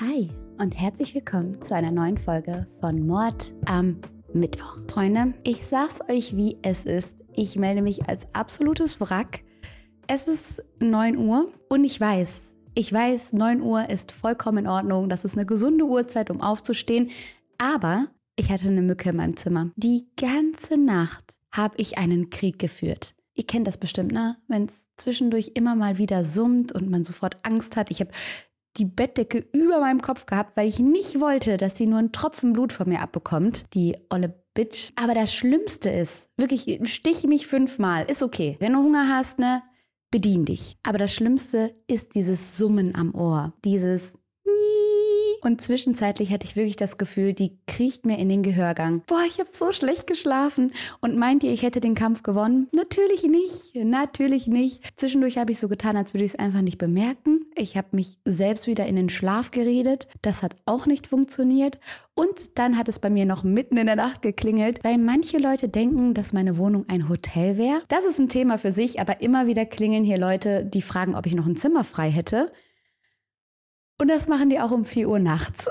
Hi und herzlich willkommen zu einer neuen Folge von Mord am Mittwoch. Freunde, ich sag's euch, wie es ist. Ich melde mich als absolutes Wrack. Es ist 9 Uhr und ich weiß, ich weiß, 9 Uhr ist vollkommen in Ordnung. Das ist eine gesunde Uhrzeit, um aufzustehen. Aber ich hatte eine Mücke in meinem Zimmer. Die ganze Nacht habe ich einen Krieg geführt. Ihr kennt das bestimmt, ne? Wenn es zwischendurch immer mal wieder summt und man sofort Angst hat. Ich habe die Bettdecke über meinem Kopf gehabt, weil ich nicht wollte, dass sie nur einen Tropfen Blut von mir abbekommt. Die olle Bitch. Aber das Schlimmste ist, wirklich, stich mich fünfmal, ist okay. Wenn du Hunger hast, ne, bedien dich. Aber das Schlimmste ist dieses Summen am Ohr. Dieses und zwischenzeitlich hatte ich wirklich das Gefühl, die kriecht mir in den Gehörgang. Boah, ich habe so schlecht geschlafen. Und meint ihr, ich hätte den Kampf gewonnen? Natürlich nicht. Natürlich nicht. Zwischendurch habe ich so getan, als würde ich es einfach nicht bemerken. Ich habe mich selbst wieder in den Schlaf geredet. Das hat auch nicht funktioniert. Und dann hat es bei mir noch mitten in der Nacht geklingelt, weil manche Leute denken, dass meine Wohnung ein Hotel wäre. Das ist ein Thema für sich, aber immer wieder klingeln hier Leute, die fragen, ob ich noch ein Zimmer frei hätte. Und das machen die auch um 4 Uhr nachts.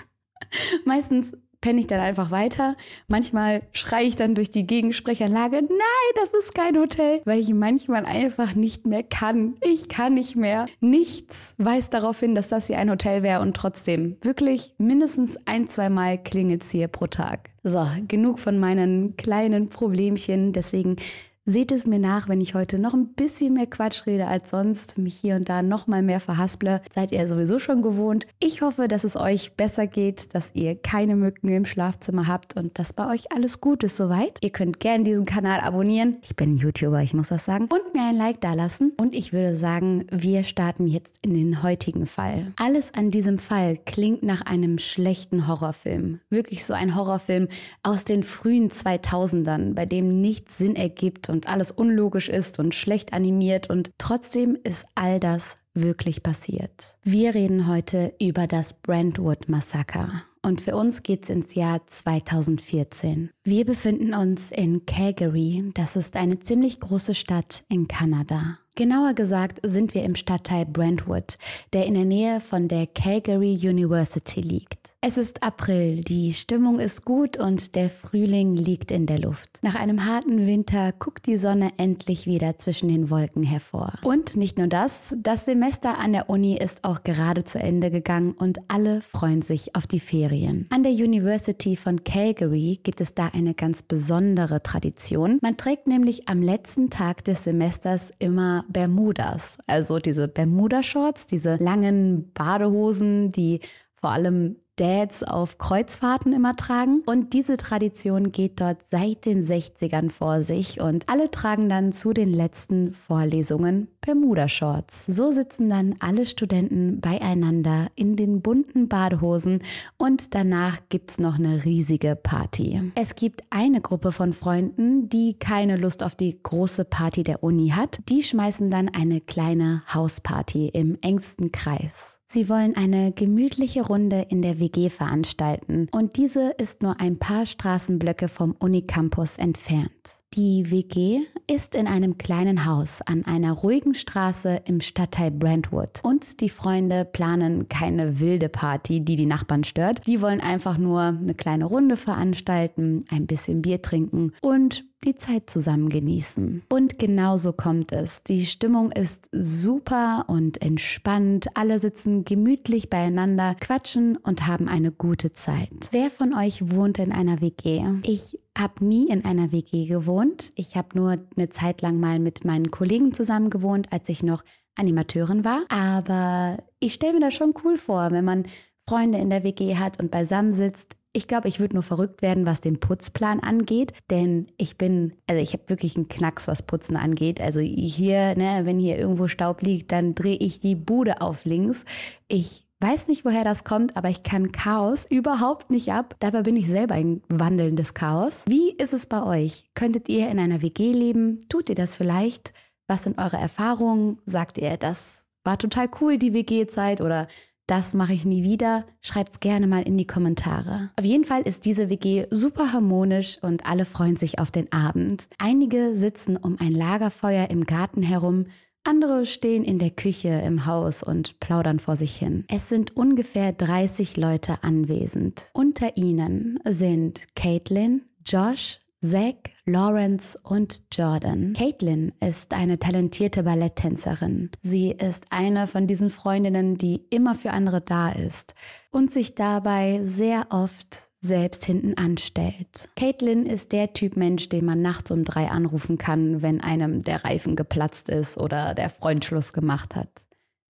Meistens penne ich dann einfach weiter. Manchmal schreie ich dann durch die Gegensprechanlage, nein, das ist kein Hotel, weil ich manchmal einfach nicht mehr kann. Ich kann nicht mehr. Nichts weist darauf hin, dass das hier ein Hotel wäre und trotzdem wirklich mindestens ein, zwei Mal klingelt es hier pro Tag. So, genug von meinen kleinen Problemchen. Deswegen Seht es mir nach, wenn ich heute noch ein bisschen mehr Quatsch rede als sonst, mich hier und da noch mal mehr verhasple. Seid ihr sowieso schon gewohnt. Ich hoffe, dass es euch besser geht, dass ihr keine Mücken im Schlafzimmer habt und dass bei euch alles gut ist soweit. Ihr könnt gerne diesen Kanal abonnieren. Ich bin YouTuber, ich muss das sagen. Und mir ein Like dalassen. Und ich würde sagen, wir starten jetzt in den heutigen Fall. Alles an diesem Fall klingt nach einem schlechten Horrorfilm. Wirklich so ein Horrorfilm aus den frühen 2000ern, bei dem nichts Sinn ergibt und alles unlogisch ist und schlecht animiert und trotzdem ist all das wirklich passiert. Wir reden heute über das Brentwood Massaker. Und für uns geht's ins Jahr 2014. Wir befinden uns in Calgary. Das ist eine ziemlich große Stadt in Kanada. Genauer gesagt sind wir im Stadtteil Brentwood, der in der Nähe von der Calgary University liegt. Es ist April, die Stimmung ist gut und der Frühling liegt in der Luft. Nach einem harten Winter guckt die Sonne endlich wieder zwischen den Wolken hervor. Und nicht nur das, das Semester an der Uni ist auch gerade zu Ende gegangen und alle freuen sich auf die Ferien. An der University von Calgary gibt es da eine ganz besondere Tradition. Man trägt nämlich am letzten Tag des Semesters immer Bermudas, also diese Bermuda-Shorts, diese langen Badehosen, die vor allem Dads auf Kreuzfahrten immer tragen. Und diese Tradition geht dort seit den 60ern vor sich und alle tragen dann zu den letzten Vorlesungen Bermuda-Shorts. So sitzen dann alle Studenten beieinander in den bunten Badehosen und danach gibt's noch eine riesige Party. Es gibt eine Gruppe von Freunden, die keine Lust auf die große Party der Uni hat. Die schmeißen dann eine kleine Hausparty im engsten Kreis. Sie wollen eine gemütliche Runde in der WG veranstalten und diese ist nur ein paar Straßenblöcke vom Unicampus entfernt. Die WG ist in einem kleinen Haus an einer ruhigen Straße im Stadtteil Brentwood. Und die Freunde planen keine wilde Party, die die Nachbarn stört. Die wollen einfach nur eine kleine Runde veranstalten, ein bisschen Bier trinken und die Zeit zusammen genießen. Und genauso kommt es. Die Stimmung ist super und entspannt. Alle sitzen gemütlich beieinander, quatschen und haben eine gute Zeit. Wer von euch wohnt in einer WG? Ich habe nie in einer WG gewohnt. Ich habe nur eine Zeit lang mal mit meinen Kollegen zusammen gewohnt, als ich noch Animateurin war. Aber ich stelle mir das schon cool vor, wenn man Freunde in der WG hat und beisammen sitzt. Ich glaube, ich würde nur verrückt werden, was den Putzplan angeht, denn ich bin, also ich habe wirklich einen Knacks, was Putzen angeht. Also hier, ne, wenn hier irgendwo Staub liegt, dann drehe ich die Bude auf links. Ich weiß nicht, woher das kommt, aber ich kann Chaos überhaupt nicht ab. Dabei bin ich selber ein wandelndes Chaos. Wie ist es bei euch? Könntet ihr in einer WG leben? Tut ihr das vielleicht? Was sind eure Erfahrungen? Sagt ihr, das war total cool, die WG-Zeit oder das mache ich nie wieder. Schreibt's gerne mal in die Kommentare. Auf jeden Fall ist diese WG super harmonisch und alle freuen sich auf den Abend. Einige sitzen um ein Lagerfeuer im Garten herum Andere stehen in der Küche im Haus und plaudern vor sich hin. Es sind ungefähr 30 Leute anwesend. Unter ihnen sind Caitlin, Josh, Zach, Lawrence und Jordan. Caitlin ist eine talentierte Balletttänzerin. Sie ist eine von diesen Freundinnen, die immer für andere da ist und sich dabei sehr oft selbst hinten anstellt. Caitlin ist der Typ Mensch, den man nachts um drei anrufen kann, wenn einem der Reifen geplatzt ist oder der Freund Schluss gemacht hat.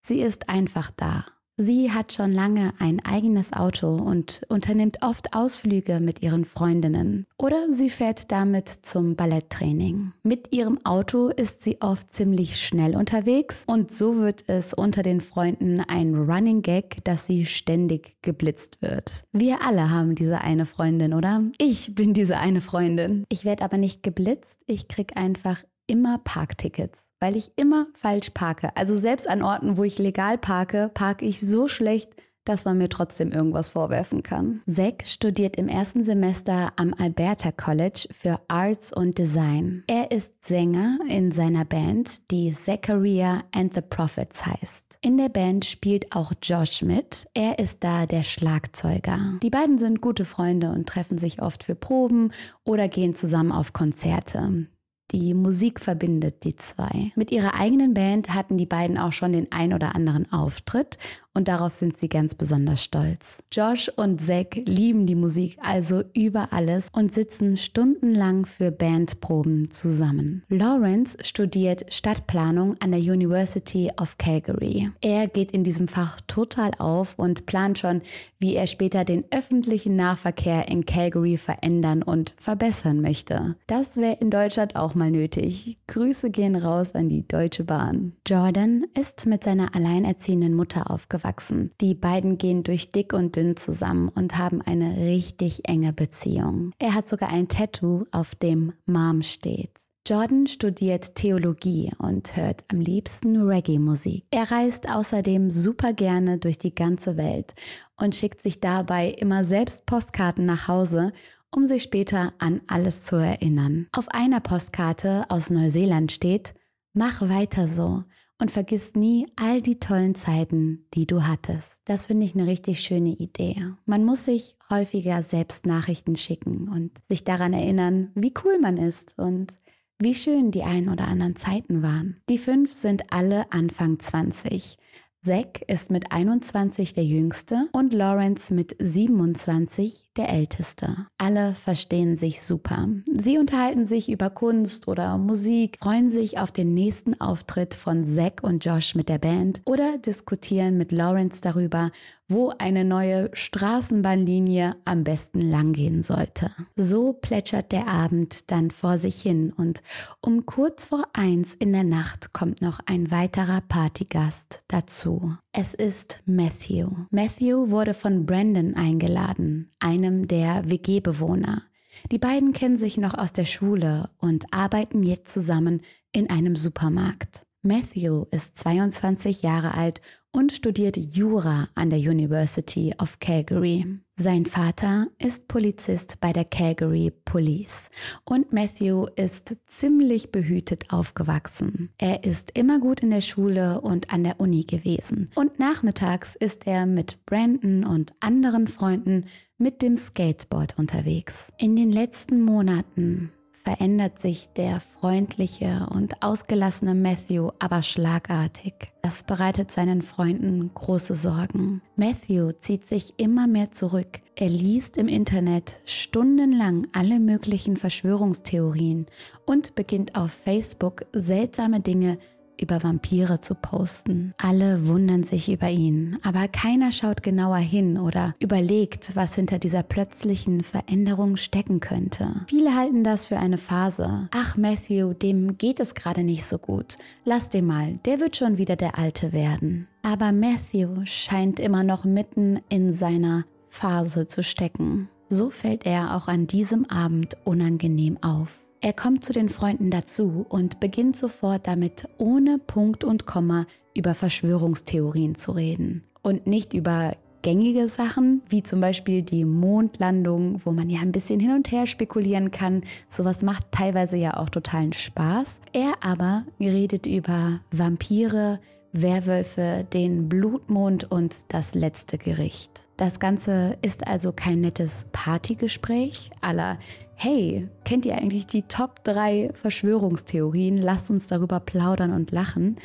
Sie ist einfach da Sie hat schon lange ein eigenes Auto und unternimmt oft Ausflüge mit ihren Freundinnen. Oder sie fährt damit zum Balletttraining. Mit ihrem Auto ist sie oft ziemlich schnell unterwegs und so wird es unter den Freunden ein Running Gag, dass sie ständig geblitzt wird. Wir alle haben diese eine Freundin, oder? Ich bin diese eine Freundin. Ich werde aber nicht geblitzt, ich krieg einfach immer Parktickets, weil ich immer falsch parke. Also selbst an Orten, wo ich legal parke, parke ich so schlecht, dass man mir trotzdem irgendwas vorwerfen kann. Zack studiert im ersten Semester am Alberta College für Arts und Design. Er ist Sänger in seiner Band, die Zachariah and the Prophets heißt. In der Band spielt auch Josh mit. Er ist da der Schlagzeuger. Die beiden sind gute Freunde und treffen sich oft für Proben oder gehen zusammen auf Konzerte. Die Musik verbindet die zwei. Mit ihrer eigenen Band hatten die beiden auch schon den ein oder anderen Auftritt und darauf sind sie ganz besonders stolz. Josh und Zack lieben die Musik also über alles und sitzen stundenlang für Bandproben zusammen. Lawrence studiert Stadtplanung an der University of Calgary. Er geht in diesem Fach total auf und plant schon, wie er später den öffentlichen Nahverkehr in Calgary verändern und verbessern möchte. Das wäre in Deutschland auch mal nötig. Grüße gehen raus an die Deutsche Bahn. Jordan ist mit seiner alleinerziehenden Mutter aufgewachsen aufgewachsen. Die beiden gehen durch dick und dünn zusammen und haben eine richtig enge Beziehung. Er hat sogar ein Tattoo, auf dem Mom steht. Jordan studiert Theologie und hört am liebsten Reggae-Musik. Er reist außerdem super gerne durch die ganze Welt und schickt sich dabei immer selbst Postkarten nach Hause, um sich später an alles zu erinnern. Auf einer Postkarte aus Neuseeland steht, Mach weiter so und vergiss nie all die tollen Zeiten, die du hattest. Das finde ich eine richtig schöne Idee. Man muss sich häufiger selbst Nachrichten schicken und sich daran erinnern, wie cool man ist und wie schön die ein oder anderen Zeiten waren. Die fünf sind alle Anfang 20. Zack ist mit 21 der jüngste und Lawrence mit 27 der älteste. Alle verstehen sich super. Sie unterhalten sich über Kunst oder Musik, freuen sich auf den nächsten Auftritt von Zack und Josh mit der Band oder diskutieren mit Lawrence darüber, wo eine neue Straßenbahnlinie am besten langgehen sollte. So plätschert der Abend dann vor sich hin und um kurz vor eins in der Nacht kommt noch ein weiterer Partygast dazu. Es ist Matthew. Matthew wurde von Brandon eingeladen, einem der WG-Bewohner. Die beiden kennen sich noch aus der Schule und arbeiten jetzt zusammen in einem Supermarkt. Matthew ist 22 Jahre alt und studiert Jura an der University of Calgary. Sein Vater ist Polizist bei der Calgary Police und Matthew ist ziemlich behütet aufgewachsen. Er ist immer gut in der Schule und an der Uni gewesen und nachmittags ist er mit Brandon und anderen Freunden mit dem Skateboard unterwegs. In den letzten Monaten verändert sich der freundliche und ausgelassene Matthew aber schlagartig. Das bereitet seinen Freunden große Sorgen. Matthew zieht sich immer mehr zurück. Er liest im Internet stundenlang alle möglichen Verschwörungstheorien und beginnt auf Facebook seltsame Dinge über Vampire zu posten. Alle wundern sich über ihn, aber keiner schaut genauer hin oder überlegt, was hinter dieser plötzlichen Veränderung stecken könnte. Viele halten das für eine Phase. Ach, Matthew, dem geht es gerade nicht so gut. Lass den mal, der wird schon wieder der Alte werden. Aber Matthew scheint immer noch mitten in seiner Phase zu stecken. So fällt er auch an diesem Abend unangenehm auf. Er kommt zu den Freunden dazu und beginnt sofort damit, ohne Punkt und Komma über Verschwörungstheorien zu reden. Und nicht über gängige Sachen, wie zum Beispiel die Mondlandung, wo man ja ein bisschen hin und her spekulieren kann. Sowas macht teilweise ja auch totalen Spaß. Er aber redet über Vampire, Werwölfe, den Blutmond und das letzte Gericht. Das Ganze ist also kein nettes Partygespräch aller Hey, kennt ihr eigentlich die Top 3 Verschwörungstheorien? Lasst uns darüber plaudern und lachen.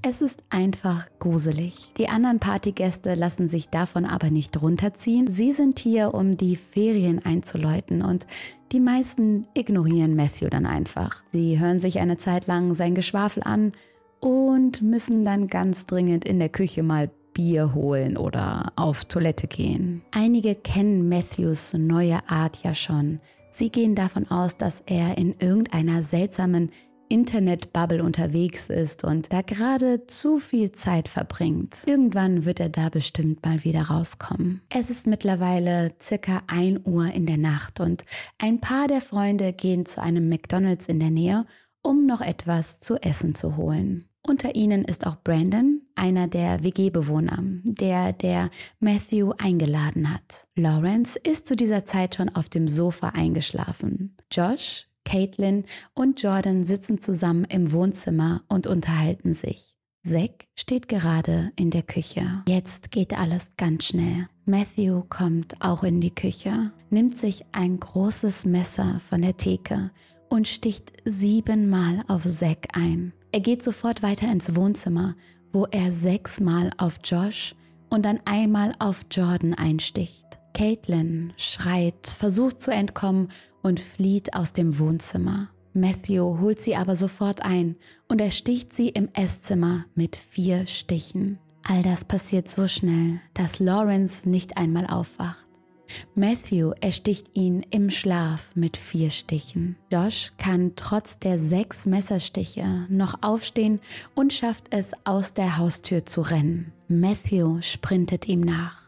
Es ist einfach gruselig. Die anderen Partygäste lassen sich davon aber nicht runterziehen. Sie sind hier, um die Ferien einzuläuten und die meisten ignorieren Matthew dann einfach. Sie hören sich eine Zeit lang sein Geschwafel an und müssen dann ganz dringend in der Küche mal Bier holen oder auf Toilette gehen. Einige kennen Matthews neue Art ja schon. Sie gehen davon aus, dass er in irgendeiner seltsamen Internetbubble unterwegs ist und da gerade zu viel Zeit verbringt. Irgendwann wird er da bestimmt mal wieder rauskommen. Es ist mittlerweile circa 1 Uhr in der Nacht und ein paar der Freunde gehen zu einem McDonald's in der Nähe, um noch etwas zu essen zu holen. Unter ihnen ist auch Brandon, einer der WG-Bewohner, der der Matthew eingeladen hat. Lawrence ist zu dieser Zeit schon auf dem Sofa eingeschlafen. Josh Caitlin und Jordan sitzen zusammen im Wohnzimmer und unterhalten sich. Zack steht gerade in der Küche. Jetzt geht alles ganz schnell. Matthew kommt auch in die Küche, nimmt sich ein großes Messer von der Theke und sticht siebenmal auf Zack ein. Er geht sofort weiter ins Wohnzimmer, wo er sechsmal auf Josh und dann einmal auf Jordan einsticht. Caitlin schreit, versucht zu entkommen und flieht aus dem Wohnzimmer. Matthew holt sie aber sofort ein und ersticht sie im Esszimmer mit vier Stichen. All das passiert so schnell, dass Lawrence nicht einmal aufwacht. Matthew ersticht ihn im Schlaf mit vier Stichen. Josh kann trotz der sechs Messerstiche noch aufstehen und schafft es, aus der Haustür zu rennen. Matthew sprintet ihm nach.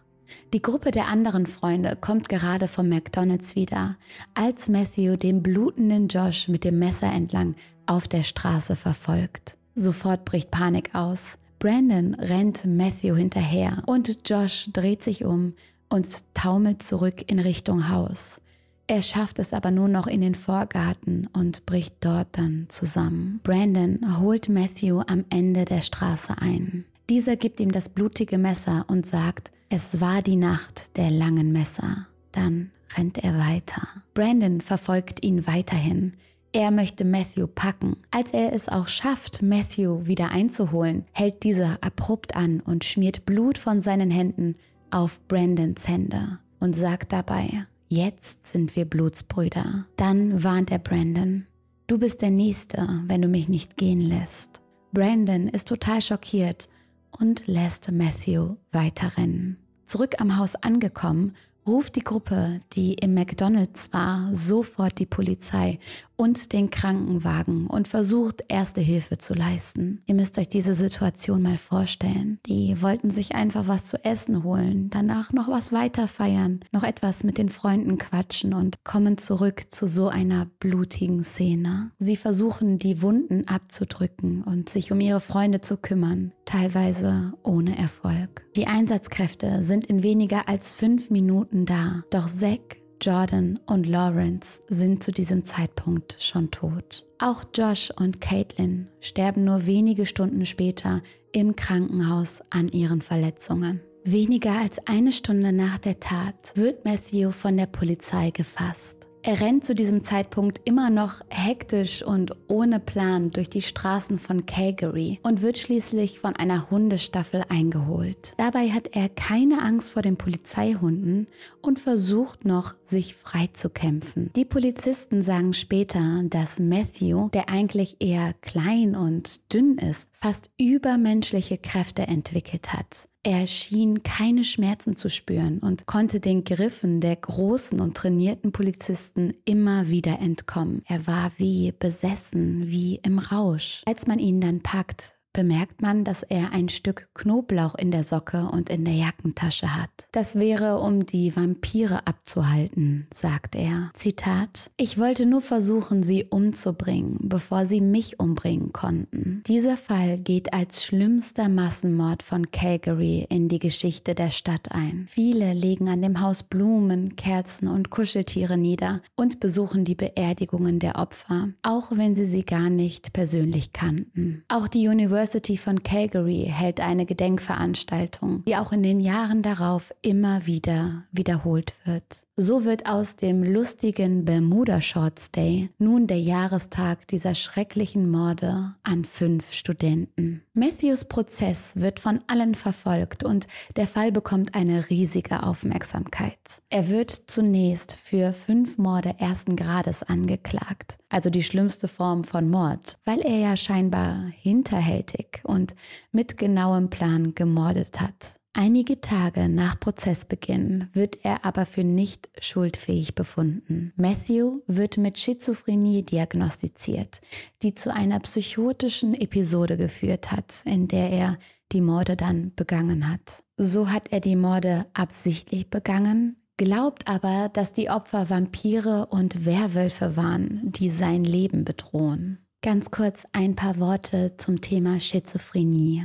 Die Gruppe der anderen Freunde kommt gerade vom McDonald's wieder, als Matthew den blutenden Josh mit dem Messer entlang auf der Straße verfolgt. Sofort bricht Panik aus. Brandon rennt Matthew hinterher und Josh dreht sich um und taumelt zurück in Richtung Haus. Er schafft es aber nur noch in den Vorgarten und bricht dort dann zusammen. Brandon holt Matthew am Ende der Straße ein. Dieser gibt ihm das blutige Messer und sagt, es war die Nacht der langen Messer. Dann rennt er weiter. Brandon verfolgt ihn weiterhin. Er möchte Matthew packen. Als er es auch schafft, Matthew wieder einzuholen, hält dieser abrupt an und schmiert Blut von seinen Händen auf Brandons Hände und sagt dabei, jetzt sind wir Blutsbrüder. Dann warnt er Brandon, du bist der Nächste, wenn du mich nicht gehen lässt. Brandon ist total schockiert und lässt Matthew weiterrennen. Zurück am Haus angekommen, ruft die Gruppe, die im McDonald's war, sofort die Polizei und den Krankenwagen und versucht, erste Hilfe zu leisten. Ihr müsst euch diese Situation mal vorstellen. Die wollten sich einfach was zu essen holen, danach noch was weiter feiern, noch etwas mit den Freunden quatschen und kommen zurück zu so einer blutigen Szene. Sie versuchen, die Wunden abzudrücken und sich um ihre Freunde zu kümmern, teilweise ohne Erfolg. Die Einsatzkräfte sind in weniger als fünf Minuten da, doch Zack Jordan und Lawrence sind zu diesem Zeitpunkt schon tot. Auch Josh und Caitlin sterben nur wenige Stunden später im Krankenhaus an ihren Verletzungen. Weniger als eine Stunde nach der Tat wird Matthew von der Polizei gefasst. Er rennt zu diesem Zeitpunkt immer noch hektisch und ohne Plan durch die Straßen von Calgary und wird schließlich von einer Hundestaffel eingeholt. Dabei hat er keine Angst vor den Polizeihunden und versucht noch, sich frei zu kämpfen. Die Polizisten sagen später, dass Matthew, der eigentlich eher klein und dünn ist, fast übermenschliche Kräfte entwickelt hat. Er schien keine Schmerzen zu spüren und konnte den Griffen der großen und trainierten Polizisten immer wieder entkommen. Er war wie besessen, wie im Rausch. Als man ihn dann packt, bemerkt man, dass er ein Stück Knoblauch in der Socke und in der Jackentasche hat. Das wäre, um die Vampire abzuhalten, sagt er. Zitat: Ich wollte nur versuchen, sie umzubringen, bevor sie mich umbringen konnten. Dieser Fall geht als schlimmster Massenmord von Calgary in die Geschichte der Stadt ein. Viele legen an dem Haus Blumen, Kerzen und Kuscheltiere nieder und besuchen die Beerdigungen der Opfer, auch wenn sie sie gar nicht persönlich kannten. Auch die University von Calgary hält eine Gedenkveranstaltung, die auch in den Jahren darauf immer wieder wiederholt wird. So wird aus dem lustigen Bermuda Shorts Day nun der Jahrestag dieser schrecklichen Morde an fünf Studenten. Matthews Prozess wird von allen verfolgt und der Fall bekommt eine riesige Aufmerksamkeit. Er wird zunächst für fünf Morde ersten Grades angeklagt, also die schlimmste Form von Mord, weil er ja scheinbar hinterhältig und mit genauem Plan gemordet hat. Einige Tage nach Prozessbeginn wird er aber für nicht schuldfähig befunden. Matthew wird mit Schizophrenie diagnostiziert, die zu einer psychotischen Episode geführt hat, in der er die Morde dann begangen hat. So hat er die Morde absichtlich begangen, glaubt aber, dass die Opfer Vampire und Werwölfe waren, die sein Leben bedrohen. Ganz kurz ein paar Worte zum Thema Schizophrenie.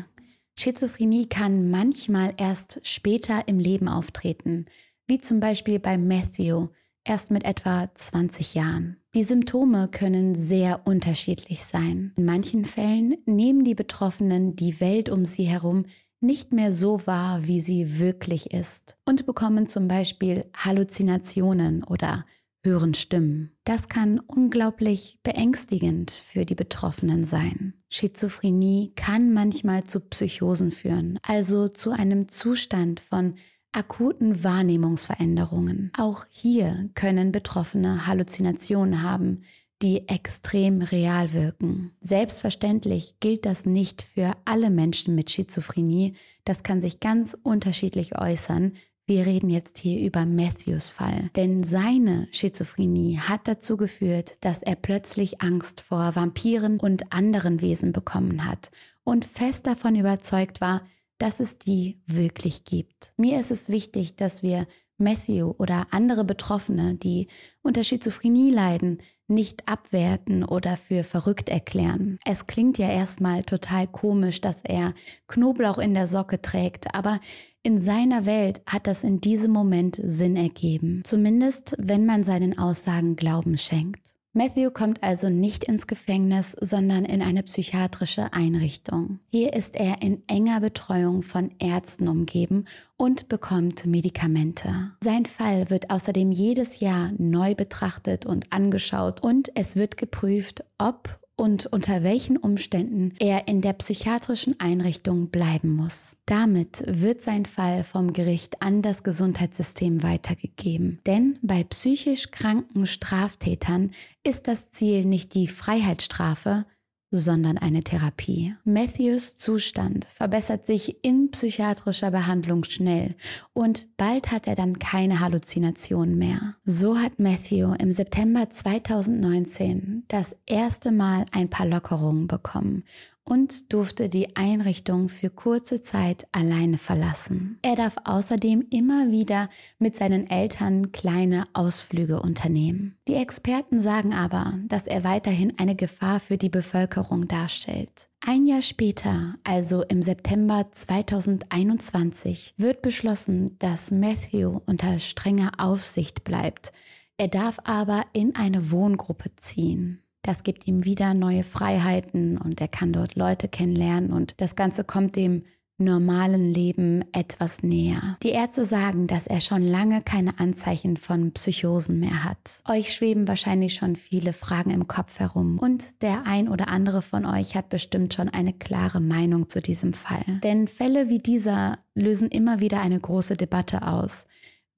Schizophrenie kann manchmal erst später im Leben auftreten, wie zum Beispiel bei Matthew, erst mit etwa 20 Jahren. Die Symptome können sehr unterschiedlich sein. In manchen Fällen nehmen die Betroffenen die Welt um sie herum nicht mehr so wahr, wie sie wirklich ist und bekommen zum Beispiel Halluzinationen oder hören Stimmen. Das kann unglaublich beängstigend für die Betroffenen sein. Schizophrenie kann manchmal zu Psychosen führen, also zu einem Zustand von akuten Wahrnehmungsveränderungen. Auch hier können Betroffene Halluzinationen haben, die extrem real wirken. Selbstverständlich gilt das nicht für alle Menschen mit Schizophrenie. Das kann sich ganz unterschiedlich äußern, wir reden jetzt hier über Matthews Fall, denn seine Schizophrenie hat dazu geführt, dass er plötzlich Angst vor Vampiren und anderen Wesen bekommen hat und fest davon überzeugt war, dass es die wirklich gibt. Mir ist es wichtig, dass wir Matthew oder andere Betroffene, die unter Schizophrenie leiden, nicht abwerten oder für verrückt erklären. Es klingt ja erstmal total komisch, dass er Knoblauch in der Socke trägt, aber in seiner Welt hat das in diesem Moment Sinn ergeben. Zumindest, wenn man seinen Aussagen Glauben schenkt. Matthew kommt also nicht ins Gefängnis, sondern in eine psychiatrische Einrichtung. Hier ist er in enger Betreuung von Ärzten umgeben und bekommt Medikamente. Sein Fall wird außerdem jedes Jahr neu betrachtet und angeschaut und es wird geprüft, ob und unter welchen Umständen er in der psychiatrischen Einrichtung bleiben muss. Damit wird sein Fall vom Gericht an das Gesundheitssystem weitergegeben. Denn bei psychisch kranken Straftätern ist das Ziel nicht die Freiheitsstrafe, sondern eine Therapie. Matthews Zustand verbessert sich in psychiatrischer Behandlung schnell und bald hat er dann keine Halluzinationen mehr. So hat Matthew im September 2019 das erste Mal ein paar Lockerungen bekommen und durfte die Einrichtung für kurze Zeit alleine verlassen. Er darf außerdem immer wieder mit seinen Eltern kleine Ausflüge unternehmen. Die Experten sagen aber, dass er weiterhin eine Gefahr für die Bevölkerung darstellt. Ein Jahr später, also im September 2021, wird beschlossen, dass Matthew unter strenger Aufsicht bleibt. Er darf aber in eine Wohngruppe ziehen. Das gibt ihm wieder neue Freiheiten und er kann dort Leute kennenlernen und das Ganze kommt dem normalen Leben etwas näher. Die Ärzte sagen, dass er schon lange keine Anzeichen von Psychosen mehr hat. Euch schweben wahrscheinlich schon viele Fragen im Kopf herum und der ein oder andere von euch hat bestimmt schon eine klare Meinung zu diesem Fall. Denn Fälle wie dieser lösen immer wieder eine große Debatte aus.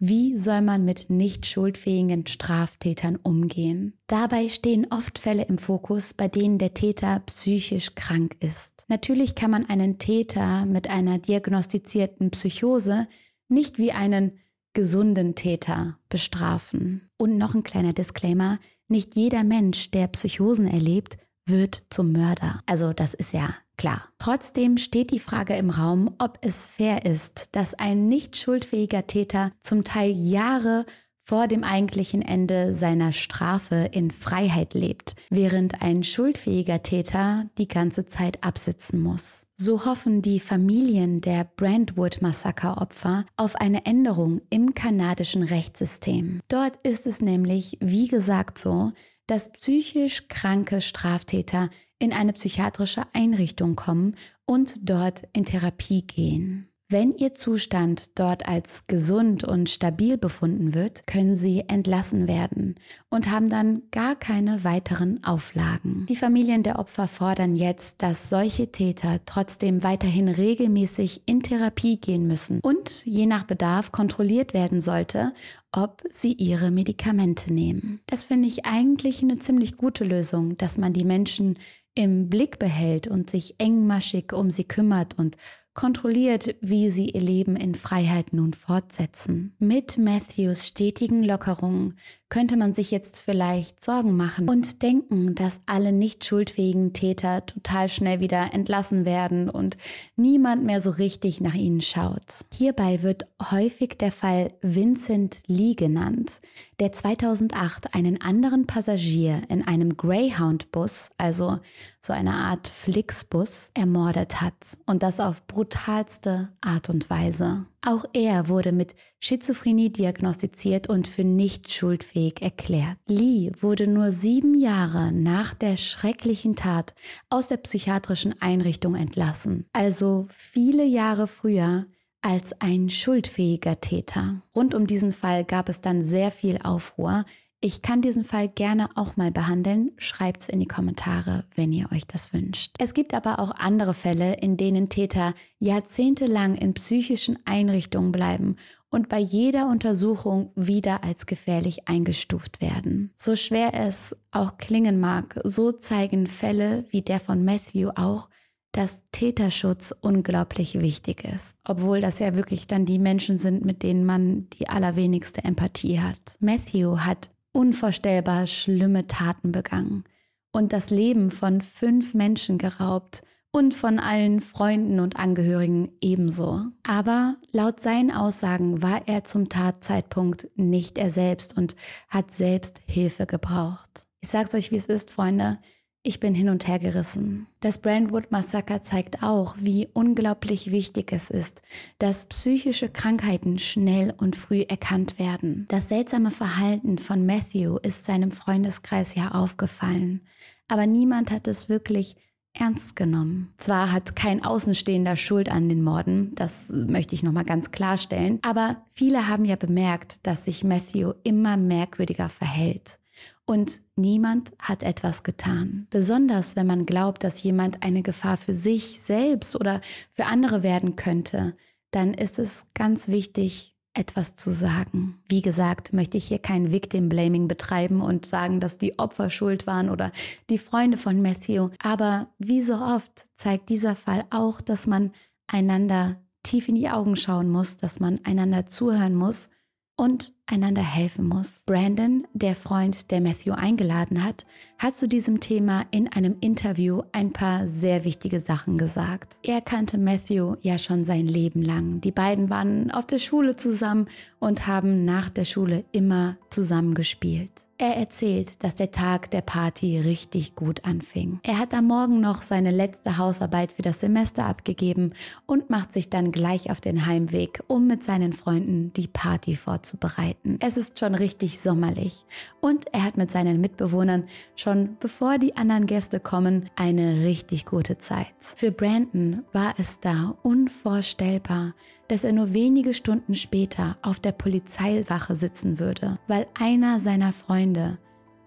Wie soll man mit nicht schuldfähigen Straftätern umgehen? Dabei stehen oft Fälle im Fokus, bei denen der Täter psychisch krank ist. Natürlich kann man einen Täter mit einer diagnostizierten Psychose nicht wie einen gesunden Täter bestrafen. Und noch ein kleiner Disclaimer, nicht jeder Mensch, der Psychosen erlebt, wird zum Mörder. Also das ist ja klar. Trotzdem steht die Frage im Raum, ob es fair ist, dass ein nicht schuldfähiger Täter zum Teil Jahre vor dem eigentlichen Ende seiner Strafe in Freiheit lebt, während ein schuldfähiger Täter die ganze Zeit absitzen muss. So hoffen die Familien der Brentwood-Massakeropfer auf eine Änderung im kanadischen Rechtssystem. Dort ist es nämlich, wie gesagt, so, dass psychisch kranke Straftäter in eine psychiatrische Einrichtung kommen und dort in Therapie gehen. Wenn Ihr Zustand dort als gesund und stabil befunden wird, können Sie entlassen werden und haben dann gar keine weiteren Auflagen. Die Familien der Opfer fordern jetzt, dass solche Täter trotzdem weiterhin regelmäßig in Therapie gehen müssen und je nach Bedarf kontrolliert werden sollte, ob sie ihre Medikamente nehmen. Das finde ich eigentlich eine ziemlich gute Lösung, dass man die Menschen im Blick behält und sich engmaschig um sie kümmert und kontrolliert, wie sie ihr Leben in Freiheit nun fortsetzen. Mit Matthews stetigen Lockerungen könnte man sich jetzt vielleicht Sorgen machen und denken, dass alle nicht schuldfähigen Täter total schnell wieder entlassen werden und niemand mehr so richtig nach ihnen schaut. Hierbei wird häufig der Fall Vincent Lee genannt, der 2008 einen anderen Passagier in einem Greyhound-Bus, also so eine Art Flixbus, ermordet hat und das auf brutalste Art und Weise. Auch er wurde mit Schizophrenie diagnostiziert und für nicht schuldfähig erklärt. Lee wurde nur sieben Jahre nach der schrecklichen Tat aus der psychiatrischen Einrichtung entlassen, also viele Jahre früher als ein schuldfähiger Täter. Rund um diesen Fall gab es dann sehr viel Aufruhr. Ich kann diesen Fall gerne auch mal behandeln. Schreibt's in die Kommentare, wenn ihr euch das wünscht. Es gibt aber auch andere Fälle, in denen Täter jahrzehntelang in psychischen Einrichtungen bleiben und bei jeder Untersuchung wieder als gefährlich eingestuft werden. So schwer es auch klingen mag, so zeigen Fälle wie der von Matthew auch, dass Täterschutz unglaublich wichtig ist, obwohl das ja wirklich dann die Menschen sind, mit denen man die allerwenigste Empathie hat. Matthew hat unvorstellbar schlimme Taten begangen und das Leben von fünf Menschen geraubt und von allen Freunden und Angehörigen ebenso. Aber laut seinen Aussagen war er zum Tatzeitpunkt nicht er selbst und hat selbst Hilfe gebraucht. Ich sag's euch, wie es ist, Freunde. Ich bin hin und her gerissen. Das Brandwood Massaker zeigt auch, wie unglaublich wichtig es ist, dass psychische Krankheiten schnell und früh erkannt werden. Das seltsame Verhalten von Matthew ist seinem Freundeskreis ja aufgefallen, aber niemand hat es wirklich ernst genommen. Zwar hat kein Außenstehender Schuld an den Morden, das möchte ich nochmal ganz klarstellen, aber viele haben ja bemerkt, dass sich Matthew immer merkwürdiger verhält und niemand hat etwas getan. Besonders wenn man glaubt, dass jemand eine Gefahr für sich selbst oder für andere werden könnte, dann ist es ganz wichtig, etwas zu sagen. Wie gesagt, möchte ich hier kein Victim Blaming betreiben und sagen, dass die Opfer schuld waren oder die Freunde von Matthew. Aber wie so oft zeigt dieser Fall auch, dass man einander tief in die Augen schauen muss, dass man einander zuhören muss und einander helfen muss. Brandon, der Freund, der Matthew eingeladen hat, hat zu diesem Thema in einem Interview ein paar sehr wichtige Sachen gesagt. Er kannte Matthew ja schon sein Leben lang. Die beiden waren auf der Schule zusammen und haben nach der Schule immer zusammen gespielt. Er erzählt, dass der Tag der Party richtig gut anfing. Er hat am Morgen noch seine letzte Hausarbeit für das Semester abgegeben und macht sich dann gleich auf den Heimweg, um mit seinen Freunden die Party vorzubereiten. Es ist schon richtig sommerlich und er hat mit seinen Mitbewohnern schon bevor die anderen Gäste kommen eine richtig gute Zeit. Für Brandon war es da unvorstellbar, dass er nur wenige Stunden später auf der Polizeiwache sitzen würde, weil einer seiner Freunde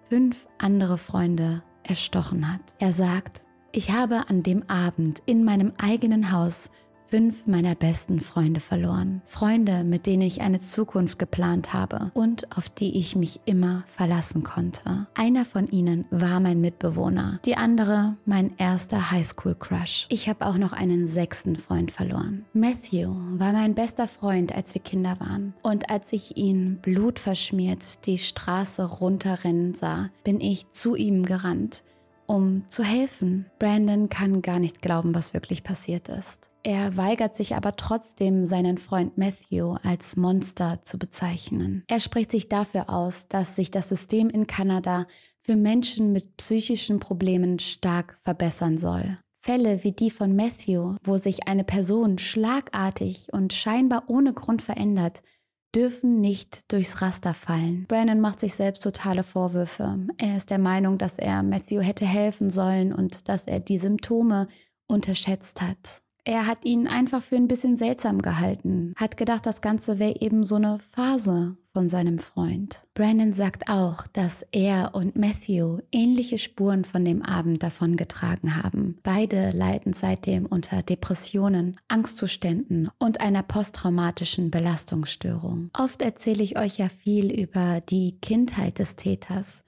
fünf andere Freunde erstochen hat. Er sagt, ich habe an dem Abend in meinem eigenen Haus fünf meiner besten Freunde verloren. Freunde, mit denen ich eine Zukunft geplant habe und auf die ich mich immer verlassen konnte. Einer von ihnen war mein Mitbewohner, die andere mein erster Highschool-Crush. Ich habe auch noch einen sechsten Freund verloren. Matthew war mein bester Freund, als wir Kinder waren. Und als ich ihn blutverschmiert die Straße runterrennen sah, bin ich zu ihm gerannt um zu helfen. Brandon kann gar nicht glauben, was wirklich passiert ist. Er weigert sich aber trotzdem, seinen Freund Matthew als Monster zu bezeichnen. Er spricht sich dafür aus, dass sich das System in Kanada für Menschen mit psychischen Problemen stark verbessern soll. Fälle wie die von Matthew, wo sich eine Person schlagartig und scheinbar ohne Grund verändert, dürfen nicht durchs Raster fallen. Brandon macht sich selbst totale Vorwürfe. Er ist der Meinung, dass er Matthew hätte helfen sollen und dass er die Symptome unterschätzt hat. Er hat ihn einfach für ein bisschen seltsam gehalten, hat gedacht, das Ganze wäre eben so eine Phase von seinem Freund. Brandon sagt auch, dass er und Matthew ähnliche Spuren von dem Abend davongetragen haben. Beide leiden seitdem unter Depressionen, Angstzuständen und einer posttraumatischen Belastungsstörung. Oft erzähle ich euch ja viel über die Kindheit des Täters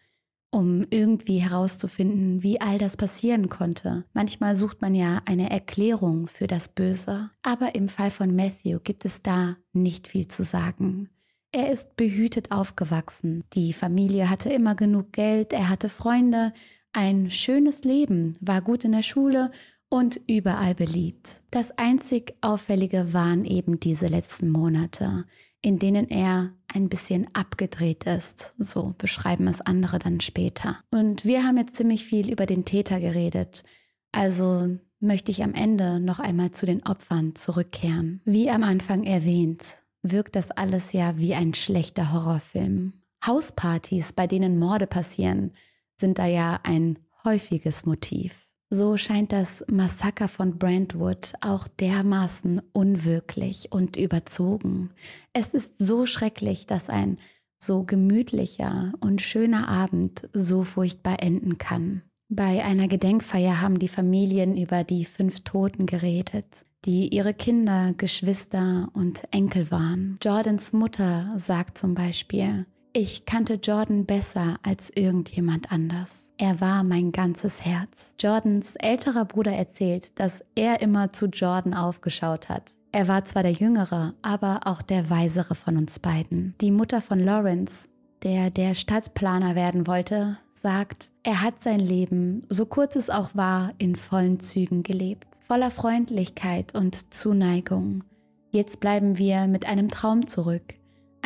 um irgendwie herauszufinden, wie all das passieren konnte. Manchmal sucht man ja eine Erklärung für das Böse, aber im Fall von Matthew gibt es da nicht viel zu sagen. Er ist behütet aufgewachsen. Die Familie hatte immer genug Geld, er hatte Freunde, ein schönes Leben, war gut in der Schule und überall beliebt. Das einzig Auffällige waren eben diese letzten Monate in denen er ein bisschen abgedreht ist. So beschreiben es andere dann später. Und wir haben jetzt ziemlich viel über den Täter geredet. Also möchte ich am Ende noch einmal zu den Opfern zurückkehren. Wie am Anfang erwähnt, wirkt das alles ja wie ein schlechter Horrorfilm. Hauspartys, bei denen Morde passieren, sind da ja ein häufiges Motiv. So scheint das Massaker von Brentwood auch dermaßen unwirklich und überzogen. Es ist so schrecklich, dass ein so gemütlicher und schöner Abend so furchtbar enden kann. Bei einer Gedenkfeier haben die Familien über die fünf Toten geredet, die ihre Kinder, Geschwister und Enkel waren. Jordans Mutter sagt zum Beispiel, ich kannte Jordan besser als irgendjemand anders. Er war mein ganzes Herz. Jordans älterer Bruder erzählt, dass er immer zu Jordan aufgeschaut hat. Er war zwar der jüngere, aber auch der weisere von uns beiden. Die Mutter von Lawrence, der der Stadtplaner werden wollte, sagt, er hat sein Leben, so kurz es auch war, in vollen Zügen gelebt, voller Freundlichkeit und Zuneigung. Jetzt bleiben wir mit einem Traum zurück,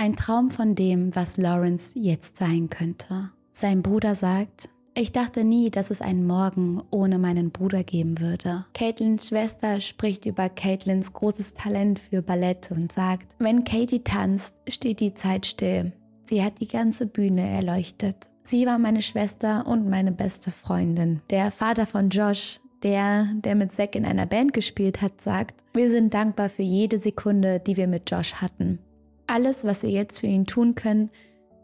ein Traum von dem, was Lawrence jetzt sein könnte. Sein Bruder sagt, ich dachte nie, dass es einen Morgen ohne meinen Bruder geben würde. Caitlins Schwester spricht über Caitlins großes Talent für Ballett und sagt, wenn Katie tanzt, steht die Zeit still. Sie hat die ganze Bühne erleuchtet. Sie war meine Schwester und meine beste Freundin. Der Vater von Josh, der, der mit Zack in einer Band gespielt hat, sagt, wir sind dankbar für jede Sekunde, die wir mit Josh hatten. Alles, was wir jetzt für ihn tun können,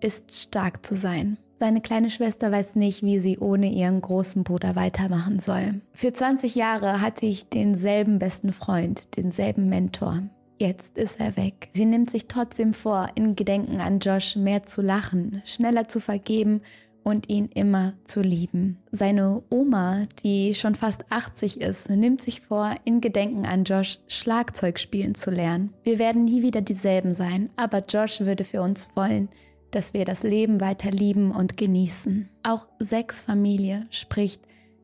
ist stark zu sein. Seine kleine Schwester weiß nicht, wie sie ohne ihren großen Bruder weitermachen soll. Für 20 Jahre hatte ich denselben besten Freund, denselben Mentor. Jetzt ist er weg. Sie nimmt sich trotzdem vor, in Gedenken an Josh mehr zu lachen, schneller zu vergeben und ihn immer zu lieben. Seine Oma, die schon fast 80 ist, nimmt sich vor, in Gedenken an Josh Schlagzeug spielen zu lernen. Wir werden nie wieder dieselben sein, aber Josh würde für uns wollen, dass wir das Leben weiter lieben und genießen. Auch Sechs Familie spricht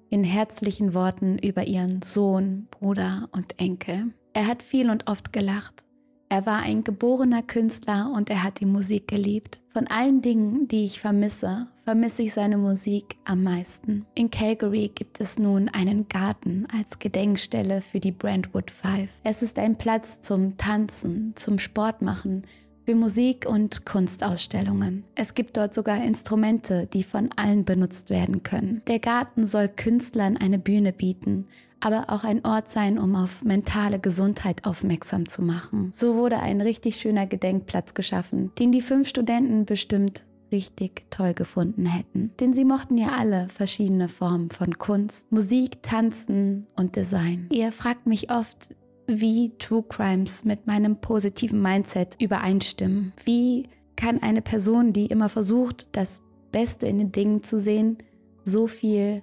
in herzlichen Worten über ihren Sohn, Bruder und Enkel. Er hat viel und oft gelacht. Er war ein geborener Künstler und er hat die Musik geliebt. Von allen Dingen, die ich vermisse, vermisse ich seine Musik am meisten. In Calgary gibt es nun einen Garten als Gedenkstelle für die Brentwood Five. Es ist ein Platz zum Tanzen, zum Sportmachen, für Musik und Kunstausstellungen. Es gibt dort sogar Instrumente, die von allen benutzt werden können. Der Garten soll Künstlern eine Bühne bieten, aber auch ein Ort sein, um auf mentale Gesundheit aufmerksam zu machen. So wurde ein richtig schöner Gedenkplatz geschaffen, den die fünf Studenten bestimmt richtig toll gefunden hätten. Denn sie mochten ja alle verschiedene Formen von Kunst, Musik, Tanzen und Design. Ihr fragt mich oft, wie True Crimes mit meinem positiven Mindset übereinstimmen. Wie kann eine Person, die immer versucht, das Beste in den Dingen zu sehen, so viel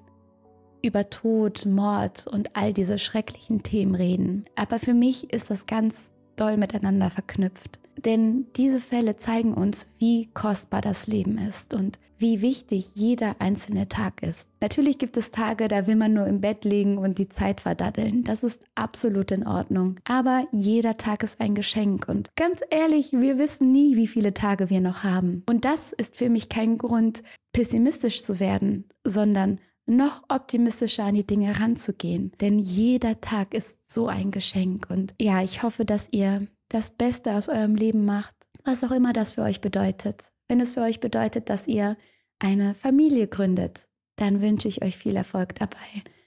über Tod, Mord und all diese schrecklichen Themen reden. Aber für mich ist das ganz doll miteinander verknüpft. Denn diese Fälle zeigen uns, wie kostbar das Leben ist und wie wichtig jeder einzelne Tag ist. Natürlich gibt es Tage, da will man nur im Bett liegen und die Zeit verdaddeln. Das ist absolut in Ordnung. Aber jeder Tag ist ein Geschenk und ganz ehrlich, wir wissen nie, wie viele Tage wir noch haben. Und das ist für mich kein Grund, pessimistisch zu werden, sondern noch optimistischer an die Dinge ranzugehen. Denn jeder Tag ist so ein Geschenk. Und ja, ich hoffe, dass ihr das Beste aus eurem Leben macht, was auch immer das für euch bedeutet. Wenn es für euch bedeutet, dass ihr eine Familie gründet, dann wünsche ich euch viel Erfolg dabei.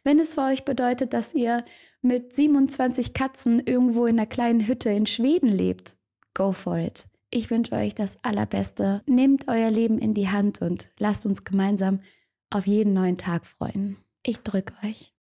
Wenn es für euch bedeutet, dass ihr mit 27 Katzen irgendwo in einer kleinen Hütte in Schweden lebt, go for it. Ich wünsche euch das Allerbeste. Nehmt euer Leben in die Hand und lasst uns gemeinsam auf jeden neuen Tag freuen. Ich drücke euch.